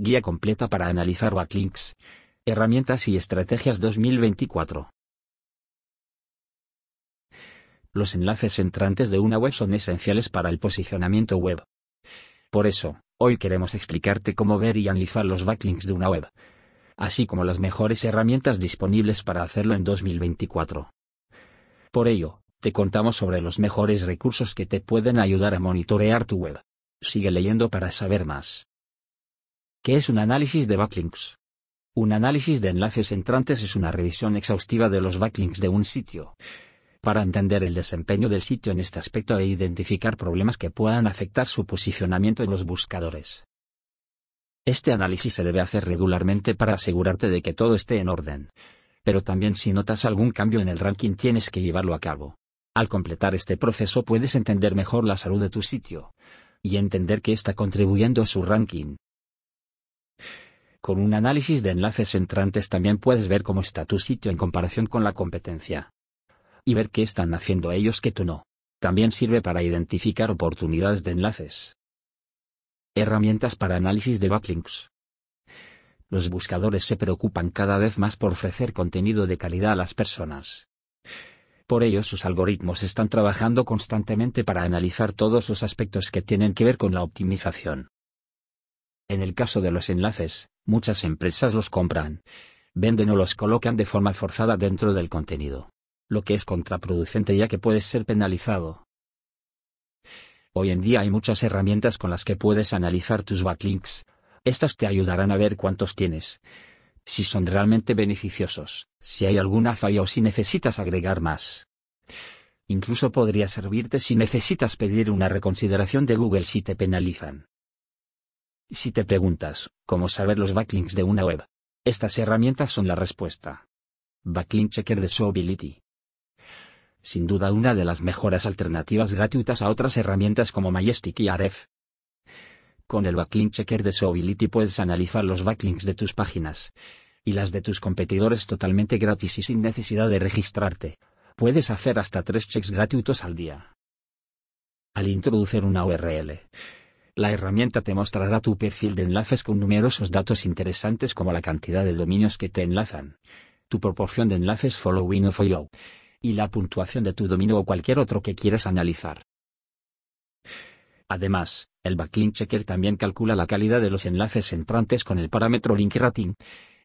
Guía completa para analizar backlinks. Herramientas y estrategias 2024. Los enlaces entrantes de una web son esenciales para el posicionamiento web. Por eso, hoy queremos explicarte cómo ver y analizar los backlinks de una web, así como las mejores herramientas disponibles para hacerlo en 2024. Por ello, te contamos sobre los mejores recursos que te pueden ayudar a monitorear tu web. Sigue leyendo para saber más. ¿Qué es un análisis de backlinks? Un análisis de enlaces entrantes es una revisión exhaustiva de los backlinks de un sitio. Para entender el desempeño del sitio en este aspecto e identificar problemas que puedan afectar su posicionamiento en los buscadores. Este análisis se debe hacer regularmente para asegurarte de que todo esté en orden. Pero también si notas algún cambio en el ranking tienes que llevarlo a cabo. Al completar este proceso puedes entender mejor la salud de tu sitio. Y entender que está contribuyendo a su ranking. Con un análisis de enlaces entrantes también puedes ver cómo está tu sitio en comparación con la competencia. Y ver qué están haciendo ellos que tú no. También sirve para identificar oportunidades de enlaces. Herramientas para análisis de backlinks. Los buscadores se preocupan cada vez más por ofrecer contenido de calidad a las personas. Por ello sus algoritmos están trabajando constantemente para analizar todos los aspectos que tienen que ver con la optimización. En el caso de los enlaces, muchas empresas los compran, venden o los colocan de forma forzada dentro del contenido. Lo que es contraproducente ya que puedes ser penalizado. Hoy en día hay muchas herramientas con las que puedes analizar tus backlinks. Estas te ayudarán a ver cuántos tienes, si son realmente beneficiosos, si hay alguna falla o si necesitas agregar más. Incluso podría servirte si necesitas pedir una reconsideración de Google si te penalizan. Si te preguntas, ¿cómo saber los backlinks de una web? Estas herramientas son la respuesta. Backlink Checker de Showbility. Sin duda una de las mejores alternativas gratuitas a otras herramientas como Majestic y Aref. Con el Backlink Checker de Showbility puedes analizar los backlinks de tus páginas y las de tus competidores totalmente gratis y sin necesidad de registrarte. Puedes hacer hasta tres checks gratuitos al día. Al introducir una URL, la herramienta te mostrará tu perfil de enlaces con numerosos datos interesantes como la cantidad de dominios que te enlazan, tu proporción de enlaces following o follow, y la puntuación de tu dominio o cualquier otro que quieras analizar. Además, el Backlink Checker también calcula la calidad de los enlaces entrantes con el parámetro Link Rating,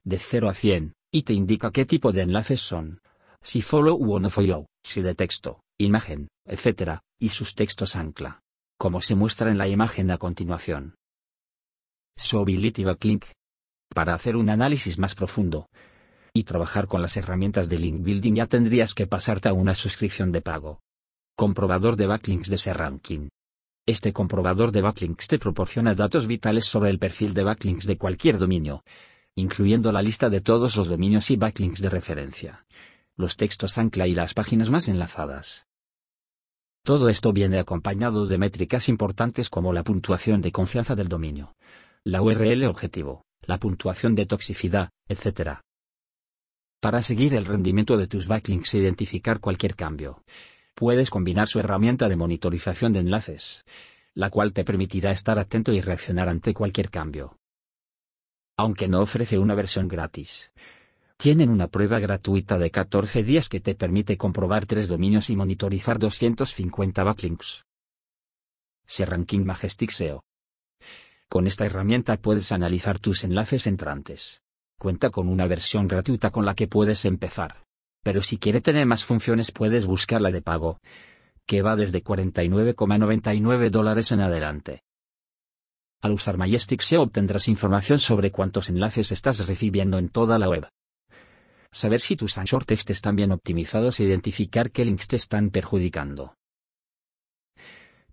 de 0 a 100, y te indica qué tipo de enlaces son. Si follow o no follow, si de texto, imagen, etc., y sus textos ancla. Como se muestra en la imagen a continuación. Showbility Backlink. Para hacer un análisis más profundo y trabajar con las herramientas de link building ya tendrías que pasarte a una suscripción de pago. Comprobador de backlinks de ranking. Este comprobador de backlinks te proporciona datos vitales sobre el perfil de backlinks de cualquier dominio, incluyendo la lista de todos los dominios y backlinks de referencia, los textos ancla y las páginas más enlazadas. Todo esto viene acompañado de métricas importantes como la puntuación de confianza del dominio, la URL objetivo, la puntuación de toxicidad, etc. Para seguir el rendimiento de tus backlinks e identificar cualquier cambio, puedes combinar su herramienta de monitorización de enlaces, la cual te permitirá estar atento y reaccionar ante cualquier cambio. Aunque no ofrece una versión gratis. Tienen una prueba gratuita de 14 días que te permite comprobar tres dominios y monitorizar 250 backlinks. SERanking Majestic SEO. Con esta herramienta puedes analizar tus enlaces entrantes. Cuenta con una versión gratuita con la que puedes empezar pero si quiere tener más funciones puedes buscarla de pago, que va desde 49,99 dólares en adelante. Al usar Majestic SEO obtendrás información sobre cuántos enlaces estás recibiendo en toda la web. Saber si tus anchor text están bien optimizados e identificar qué links te están perjudicando.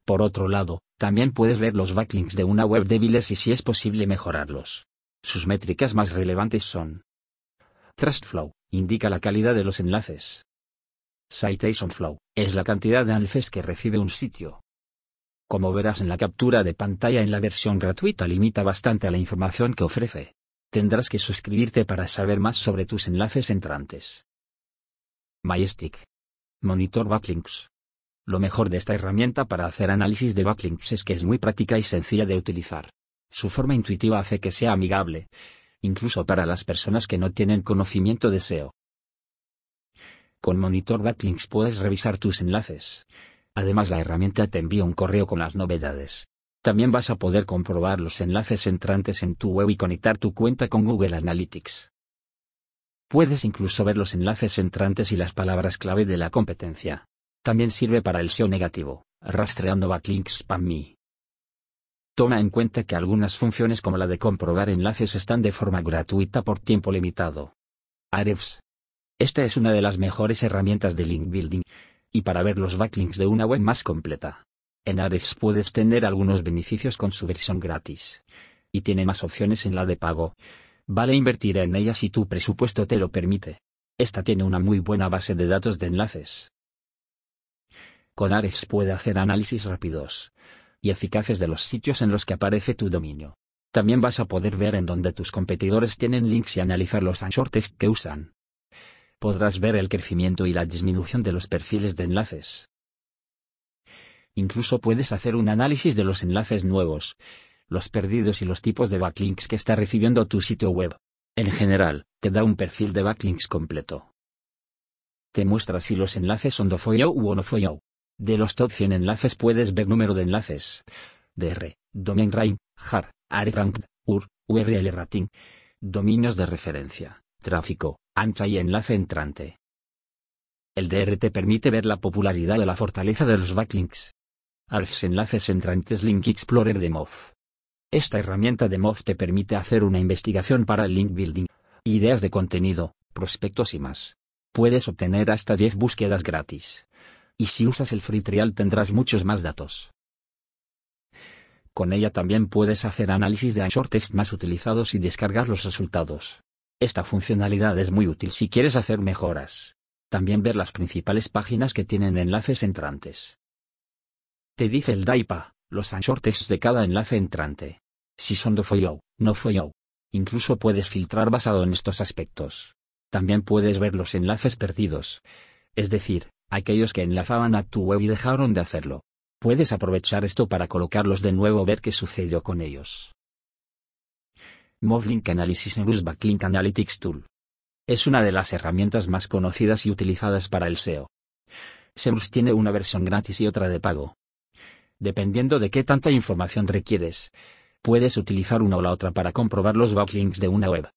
Por otro lado, también puedes ver los backlinks de una web débiles y si es posible mejorarlos. Sus métricas más relevantes son Trustflow, indica la calidad de los enlaces. Citation Flow, es la cantidad de enlaces que recibe un sitio. Como verás en la captura de pantalla en la versión gratuita limita bastante a la información que ofrece. Tendrás que suscribirte para saber más sobre tus enlaces entrantes. Majestic. Monitor Backlinks. Lo mejor de esta herramienta para hacer análisis de backlinks es que es muy práctica y sencilla de utilizar. Su forma intuitiva hace que sea amigable, incluso para las personas que no tienen conocimiento de SEO. Con Monitor Backlinks puedes revisar tus enlaces. Además la herramienta te envía un correo con las novedades. También vas a poder comprobar los enlaces entrantes en tu web y conectar tu cuenta con Google Analytics. Puedes incluso ver los enlaces entrantes y las palabras clave de la competencia. También sirve para el SEO negativo, rastreando backlinks spam me. Toma en cuenta que algunas funciones como la de comprobar enlaces están de forma gratuita por tiempo limitado. Ahrefs. Esta es una de las mejores herramientas de link building, y para ver los backlinks de una web más completa. En Ahrefs puedes tener algunos beneficios con su versión gratis. Y tiene más opciones en la de pago. Vale invertir en ella si tu presupuesto te lo permite. Esta tiene una muy buena base de datos de enlaces. Con Ahrefs puede hacer análisis rápidos, y eficaces de los sitios en los que aparece tu dominio. También vas a poder ver en dónde tus competidores tienen links y analizar los anchor text que usan. Podrás ver el crecimiento y la disminución de los perfiles de enlaces. Incluso puedes hacer un análisis de los enlaces nuevos, los perdidos y los tipos de backlinks que está recibiendo tu sitio web. En general, te da un perfil de backlinks completo. Te muestra si los enlaces son dofollow u onofollow. De los top 100 enlaces puedes ver número de enlaces, DR, domain rank, jar, ranked, UR, URL rating, dominios de referencia, tráfico, ancha y enlace entrante. El DR te permite ver la popularidad y la fortaleza de los backlinks. ARFs enlaces entrantes Link Explorer de Moz. Esta herramienta de Moz te permite hacer una investigación para el link building, ideas de contenido, prospectos y más. Puedes obtener hasta 10 búsquedas gratis y si usas el free trial tendrás muchos más datos. Con ella también puedes hacer análisis de anchor text más utilizados y descargar los resultados. Esta funcionalidad es muy útil si quieres hacer mejoras. También ver las principales páginas que tienen enlaces entrantes. Te dice el DAIPA, los anchor text de cada enlace entrante. Si son de follow, no follow. Incluso puedes filtrar basado en estos aspectos. También puedes ver los enlaces perdidos. Es decir, aquellos que enlazaban a tu web y dejaron de hacerlo. Puedes aprovechar esto para colocarlos de nuevo ver qué sucedió con ellos. Movlink Analysis News Backlink Analytics Tool. Es una de las herramientas más conocidas y utilizadas para el SEO. Semrush tiene una versión gratis y otra de pago. Dependiendo de qué tanta información requieres, puedes utilizar una o la otra para comprobar los backlinks de una web.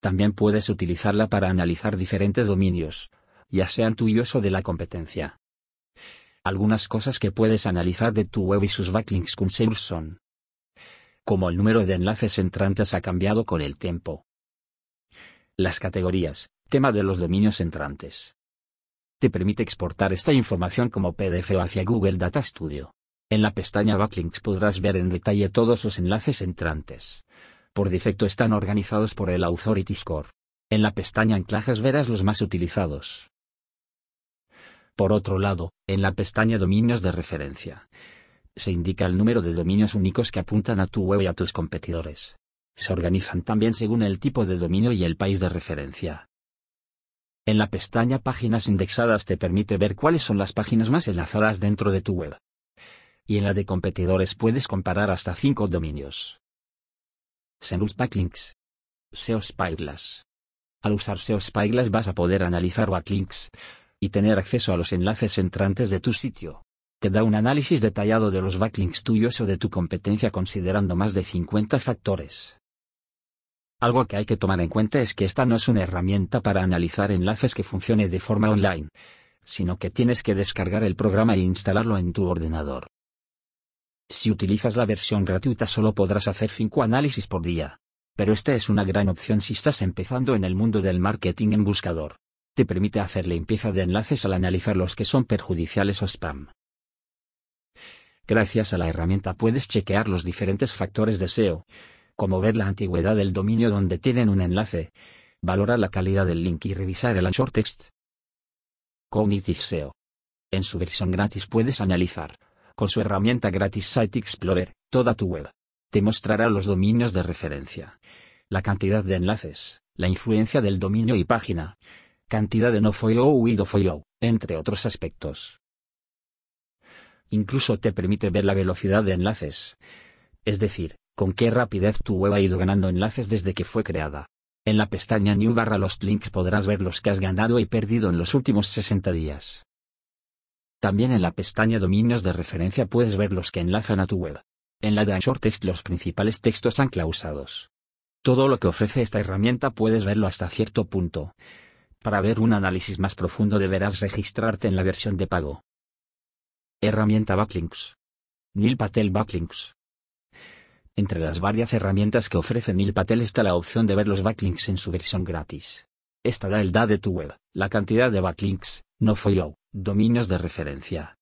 También puedes utilizarla para analizar diferentes dominios, ya sean tuyos o de la competencia. Algunas cosas que puedes analizar de tu web y sus backlinks con SEMrush son como el número de enlaces entrantes ha cambiado con el tiempo. Las categorías, tema de los dominios entrantes. Te permite exportar esta información como PDF o hacia Google Data Studio. En la pestaña Backlinks podrás ver en detalle todos los enlaces entrantes. Por defecto están organizados por el Authority Score. En la pestaña Anclajes verás los más utilizados. Por otro lado, en la pestaña Dominios de referencia, se indica el número de dominios únicos que apuntan a tu web y a tus competidores. Se organizan también según el tipo de dominio y el país de referencia. En la pestaña Páginas indexadas te permite ver cuáles son las páginas más enlazadas dentro de tu web. Y en la de competidores puedes comparar hasta 5 dominios. Semrush Backlinks. SEO Spyglass. Al usar SEO Spyglass vas a poder analizar backlinks, y tener acceso a los enlaces entrantes de tu sitio. Te da un análisis detallado de los backlinks tuyos o de tu competencia considerando más de 50 factores. Algo que hay que tomar en cuenta es que esta no es una herramienta para analizar enlaces que funcione de forma online, sino que tienes que descargar el programa e instalarlo en tu ordenador. Si utilizas la versión gratuita solo podrás hacer 5 análisis por día. Pero esta es una gran opción si estás empezando en el mundo del marketing en buscador te permite hacer limpieza de enlaces al analizar los que son perjudiciales o spam. Gracias a la herramienta puedes chequear los diferentes factores de SEO, como ver la antigüedad del dominio donde tienen un enlace, valorar la calidad del link y revisar el anchor text. Cognitive SEO. En su versión gratis puedes analizar, con su herramienta gratis Site Explorer, toda tu web. Te mostrará los dominios de referencia, la cantidad de enlaces, la influencia del dominio y página, cantidad de no follow y do follow, entre otros aspectos. Incluso te permite ver la velocidad de enlaces. Es decir, con qué rapidez tu web ha ido ganando enlaces desde que fue creada. En la pestaña New barra los links podrás ver los que has ganado y perdido en los últimos 60 días. También en la pestaña Dominios de referencia puedes ver los que enlazan a tu web. En la de Anchor Text los principales textos anclausados. Todo lo que ofrece esta herramienta puedes verlo hasta cierto punto. Para ver un análisis más profundo deberás registrarte en la versión de pago. Herramienta Backlinks. Neil Patel Backlinks. Entre las varias herramientas que ofrece Neil Patel está la opción de ver los backlinks en su versión gratis. Esta da el DA de tu web, la cantidad de backlinks, no follow, dominios de referencia.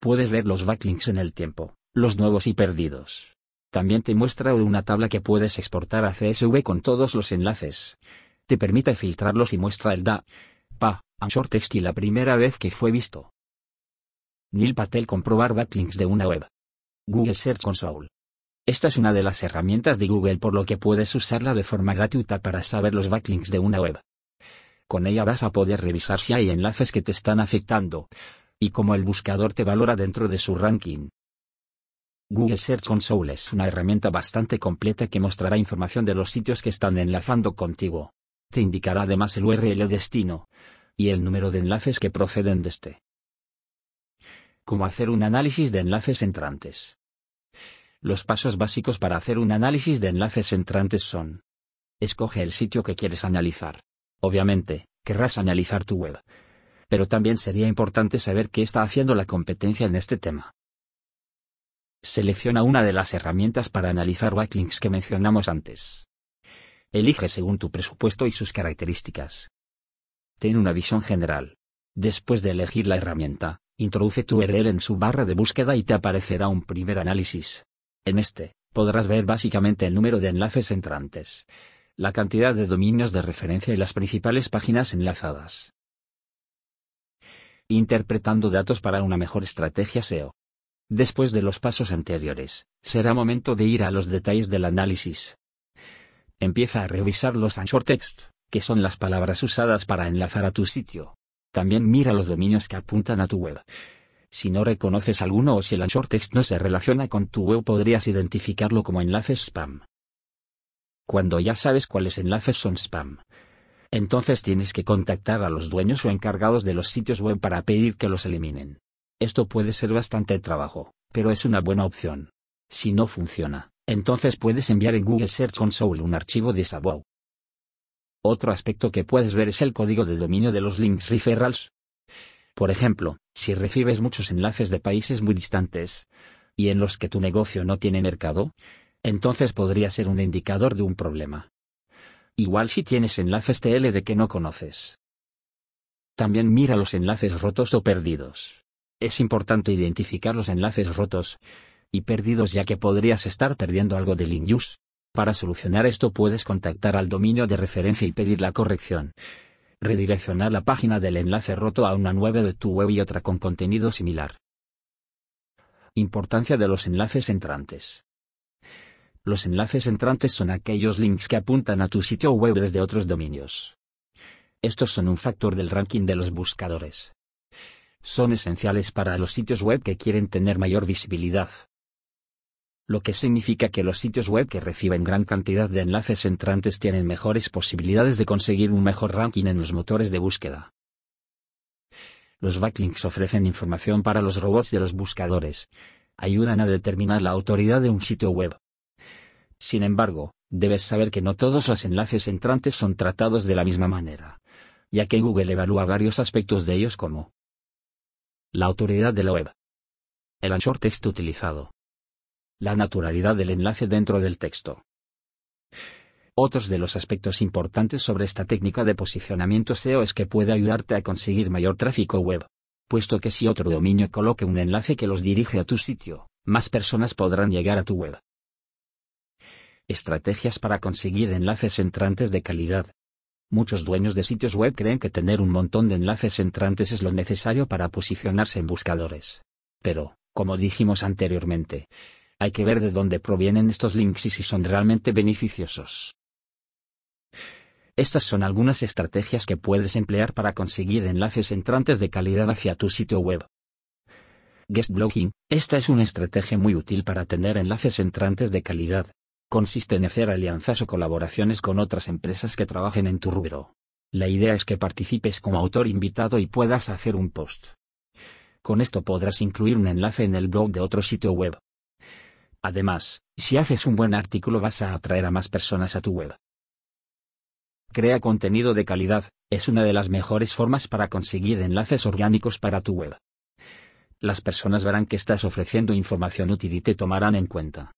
Puedes ver los backlinks en el tiempo, los nuevos y perdidos. También te muestra una tabla que puedes exportar a CSV con todos los enlaces. Te permite filtrarlos y muestra el DA, PA, short text y la primera vez que fue visto. Neil Patel comprobar backlinks de una web. Google Search Console. Esta es una de las herramientas de Google por lo que puedes usarla de forma gratuita para saber los backlinks de una web. Con ella vas a poder revisar si hay enlaces que te están afectando, y cómo el buscador te valora dentro de su ranking. Google Search Console es una herramienta bastante completa que mostrará información de los sitios que están enlazando contigo. Te indicará además el URL destino, y el número de enlaces que proceden de este. Cómo hacer un análisis de enlaces entrantes. Los pasos básicos para hacer un análisis de enlaces entrantes son. Escoge el sitio que quieres analizar. Obviamente, querrás analizar tu web. Pero también sería importante saber qué está haciendo la competencia en este tema. Selecciona una de las herramientas para analizar backlinks que mencionamos antes. Elige según tu presupuesto y sus características. Ten una visión general. Después de elegir la herramienta, introduce tu URL en su barra de búsqueda y te aparecerá un primer análisis. En este, podrás ver básicamente el número de enlaces entrantes, la cantidad de dominios de referencia y las principales páginas enlazadas. Interpretando datos para una mejor estrategia SEO. Después de los pasos anteriores, será momento de ir a los detalles del análisis. Empieza a revisar los anchor text, que son las palabras usadas para enlazar a tu sitio. También mira los dominios que apuntan a tu web, si no reconoces alguno o si el anchor text no se relaciona con tu web podrías identificarlo como enlaces spam. Cuando ya sabes cuáles enlaces son spam, entonces tienes que contactar a los dueños o encargados de los sitios web para pedir que los eliminen. Esto puede ser bastante trabajo, pero es una buena opción. Si no funciona, entonces puedes enviar en Google Search Console un archivo de Sabwow. Otro aspecto que puedes ver es el código de dominio de los links referrals, por ejemplo, si recibes muchos enlaces de países muy distantes, y en los que tu negocio no tiene mercado, entonces podría ser un indicador de un problema. Igual si tienes enlaces TL de que no conoces. También mira los enlaces rotos o perdidos. Es importante identificar los enlaces rotos y perdidos ya que podrías estar perdiendo algo de link use. Para solucionar esto puedes contactar al dominio de referencia y pedir la corrección redireccionar la página del enlace roto a una nueva de tu web y otra con contenido similar. Importancia de los enlaces entrantes. Los enlaces entrantes son aquellos links que apuntan a tu sitio web desde otros dominios. Estos son un factor del ranking de los buscadores. Son esenciales para los sitios web que quieren tener mayor visibilidad lo que significa que los sitios web que reciben gran cantidad de enlaces entrantes tienen mejores posibilidades de conseguir un mejor ranking en los motores de búsqueda. Los backlinks ofrecen información para los robots de los buscadores, ayudan a determinar la autoridad de un sitio web. Sin embargo, debes saber que no todos los enlaces entrantes son tratados de la misma manera, ya que Google evalúa varios aspectos de ellos como la autoridad de la web, el anchor text utilizado, la naturalidad del enlace dentro del texto. Otros de los aspectos importantes sobre esta técnica de posicionamiento SEO es que puede ayudarte a conseguir mayor tráfico web, puesto que si otro dominio coloque un enlace que los dirige a tu sitio, más personas podrán llegar a tu web. Estrategias para conseguir enlaces entrantes de calidad. Muchos dueños de sitios web creen que tener un montón de enlaces entrantes es lo necesario para posicionarse en buscadores. Pero, como dijimos anteriormente, hay que ver de dónde provienen estos links y si son realmente beneficiosos. Estas son algunas estrategias que puedes emplear para conseguir enlaces entrantes de calidad hacia tu sitio web. Guest blogging, esta es una estrategia muy útil para tener enlaces entrantes de calidad. Consiste en hacer alianzas o colaboraciones con otras empresas que trabajen en tu rubro. La idea es que participes como autor invitado y puedas hacer un post. Con esto podrás incluir un enlace en el blog de otro sitio web. Además, si haces un buen artículo vas a atraer a más personas a tu web. Crea contenido de calidad, es una de las mejores formas para conseguir enlaces orgánicos para tu web. Las personas verán que estás ofreciendo información útil y te tomarán en cuenta.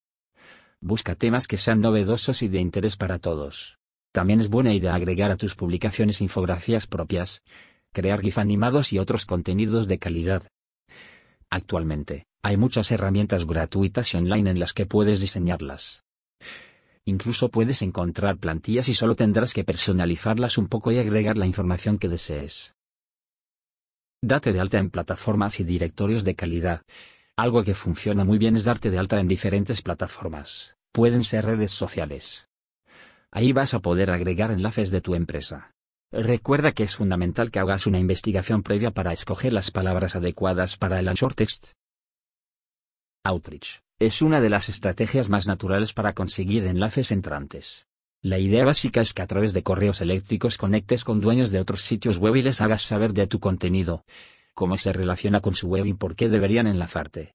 Busca temas que sean novedosos y de interés para todos. También es buena idea agregar a tus publicaciones infografías propias, crear GIF animados y otros contenidos de calidad. Actualmente, hay muchas herramientas gratuitas y online en las que puedes diseñarlas. Incluso puedes encontrar plantillas y solo tendrás que personalizarlas un poco y agregar la información que desees. Date de alta en plataformas y directorios de calidad. Algo que funciona muy bien es darte de alta en diferentes plataformas. Pueden ser redes sociales. Ahí vas a poder agregar enlaces de tu empresa. Recuerda que es fundamental que hagas una investigación previa para escoger las palabras adecuadas para el short text. Outreach es una de las estrategias más naturales para conseguir enlaces entrantes. La idea básica es que a través de correos eléctricos conectes con dueños de otros sitios web y les hagas saber de tu contenido, cómo se relaciona con su web y por qué deberían enlazarte.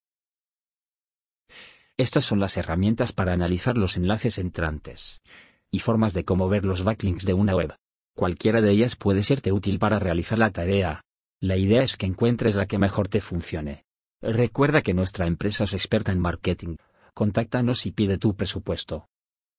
Estas son las herramientas para analizar los enlaces entrantes y formas de cómo ver los backlinks de una web. Cualquiera de ellas puede serte útil para realizar la tarea. La idea es que encuentres la que mejor te funcione. Recuerda que nuestra empresa es experta en marketing. Contáctanos y pide tu presupuesto.